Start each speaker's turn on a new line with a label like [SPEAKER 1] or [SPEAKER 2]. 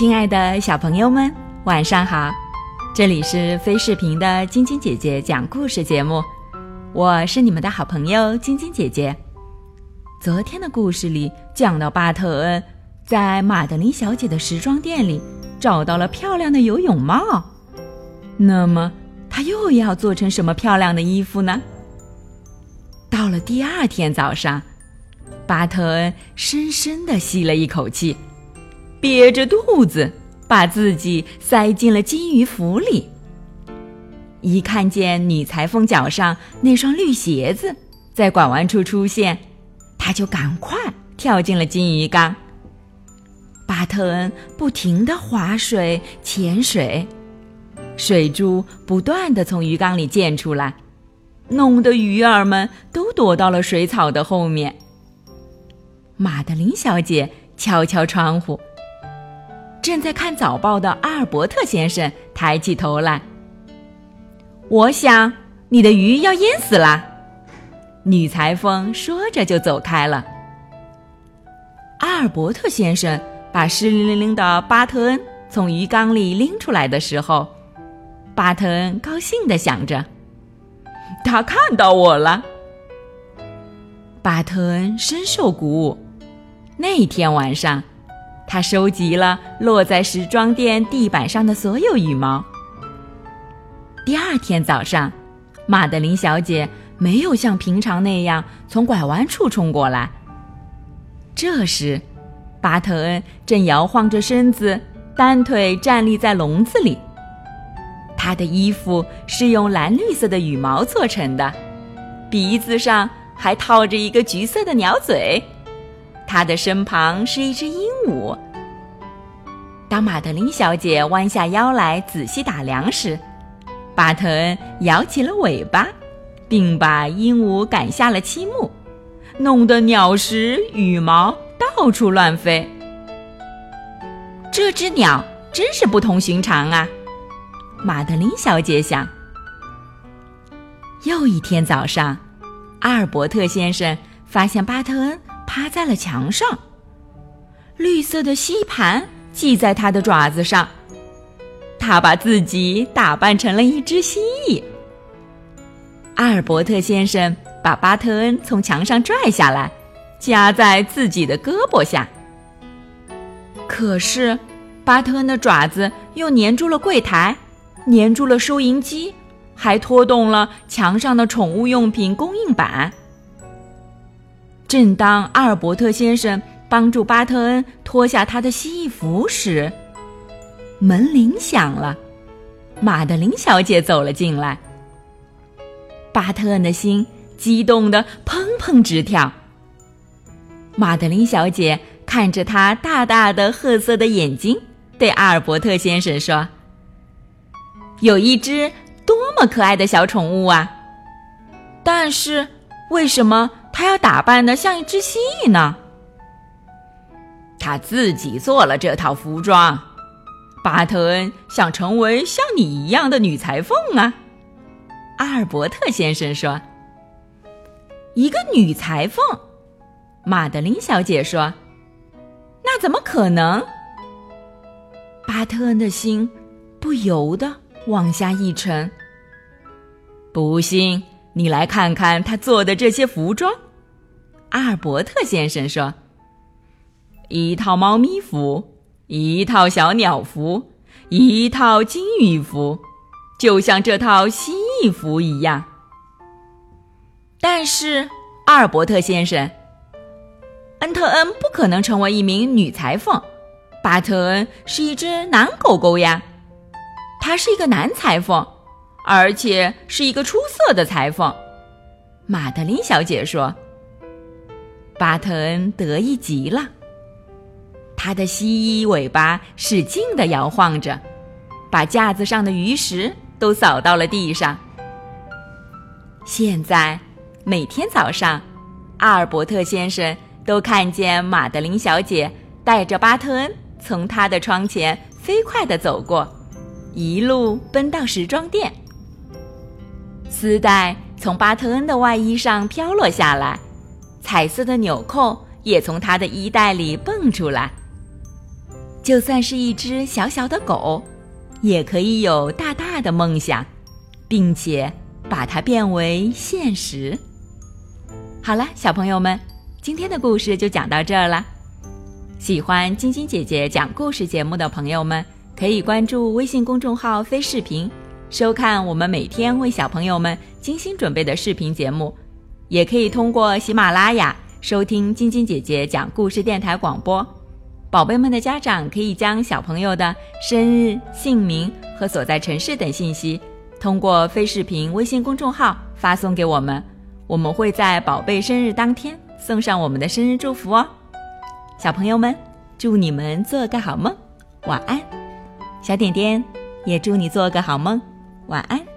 [SPEAKER 1] 亲爱的小朋友们，晚上好！这里是飞视频的晶晶姐姐讲故事节目，我是你们的好朋友晶晶姐姐。昨天的故事里讲到，巴特恩在马德琳小姐的时装店里找到了漂亮的游泳帽，那么他又要做成什么漂亮的衣服呢？到了第二天早上，巴特恩深深地吸了一口气。憋着肚子，把自己塞进了金鱼府里。一看见女裁缝脚上那双绿鞋子在拐弯处出现，他就赶快跳进了金鱼缸。巴特恩不停地划水、潜水，水珠不断地从鱼缸里溅出来，弄得鱼儿们都躲到了水草的后面。玛德琳小姐敲敲窗户。正在看早报的阿尔伯特先生抬起头来。我想你的鱼要淹死了，女裁缝说着就走开了。阿尔伯特先生把湿淋淋的巴特恩从鱼缸里拎出来的时候，巴特恩高兴的想着：“他看到我了。”巴特恩深受鼓舞。那天晚上。他收集了落在时装店地板上的所有羽毛。第二天早上，玛德琳小姐没有像平常那样从拐弯处冲过来。这时，巴特恩正摇晃着身子，单腿站立在笼子里。他的衣服是用蓝绿色的羽毛做成的，鼻子上还套着一个橘色的鸟嘴。他的身旁是一只鹦鹉。当玛德琳小姐弯下腰来仔细打量时，巴特恩摇起了尾巴，并把鹦鹉赶下了漆木，弄得鸟食羽毛到处乱飞。这只鸟真是不同寻常啊！玛德琳小姐想。又一天早上，阿尔伯特先生发现巴特恩。趴在了墙上，绿色的吸盘系在他的爪子上。他把自己打扮成了一只蜥蜴。阿尔伯特先生把巴特恩从墙上拽下来，夹在自己的胳膊下。可是，巴特恩的爪子又粘住了柜台，粘住了收银机，还拖动了墙上的宠物用品供应板。正当阿尔伯特先生帮助巴特恩脱下他的蜥蜴服时，门铃响了，玛德琳小姐走了进来。巴特恩的心激动的砰砰直跳。玛德琳小姐看着他大大的褐色的眼睛，对阿尔伯特先生说：“有一只多么可爱的小宠物啊！但是为什么？”他要打扮的像一只蜥蜴呢。他自己做了这套服装。巴特恩想成为像你一样的女裁缝啊，阿尔伯特先生说。一个女裁缝，玛德琳小姐说。那怎么可能？巴特恩的心不由得往下一沉。不信。你来看看他做的这些服装，阿尔伯特先生说：“一套猫咪服，一套小鸟服，一套金鱼服，就像这套蜥蜴服一样。”但是，阿尔伯特先生，恩特恩不可能成为一名女裁缝，巴特恩是一只男狗狗呀，他是一个男裁缝。而且是一个出色的裁缝，玛德琳小姐说。巴特恩得意极了，他的蜥蜴尾巴使劲地摇晃着，把架子上的鱼食都扫到了地上。现在，每天早上，阿尔伯特先生都看见玛德琳小姐带着巴特恩从他的窗前飞快地走过，一路奔到时装店。丝带从巴特恩的外衣上飘落下来，彩色的纽扣也从他的衣袋里蹦出来。就算是一只小小的狗，也可以有大大的梦想，并且把它变为现实。好了，小朋友们，今天的故事就讲到这儿了。喜欢晶晶姐姐讲故事节目的朋友们，可以关注微信公众号“飞视频”，收看我们每天为小朋友们精心准备的视频节目。也可以通过喜马拉雅收听晶晶姐姐讲故事电台广播。宝贝们的家长可以将小朋友的生日、姓名和所在城市等信息，通过飞视频微信公众号发送给我们，我们会在宝贝生日当天送上我们的生日祝福哦。小朋友们，祝你们做个好梦，晚安。小点点也祝你做个好梦，晚安。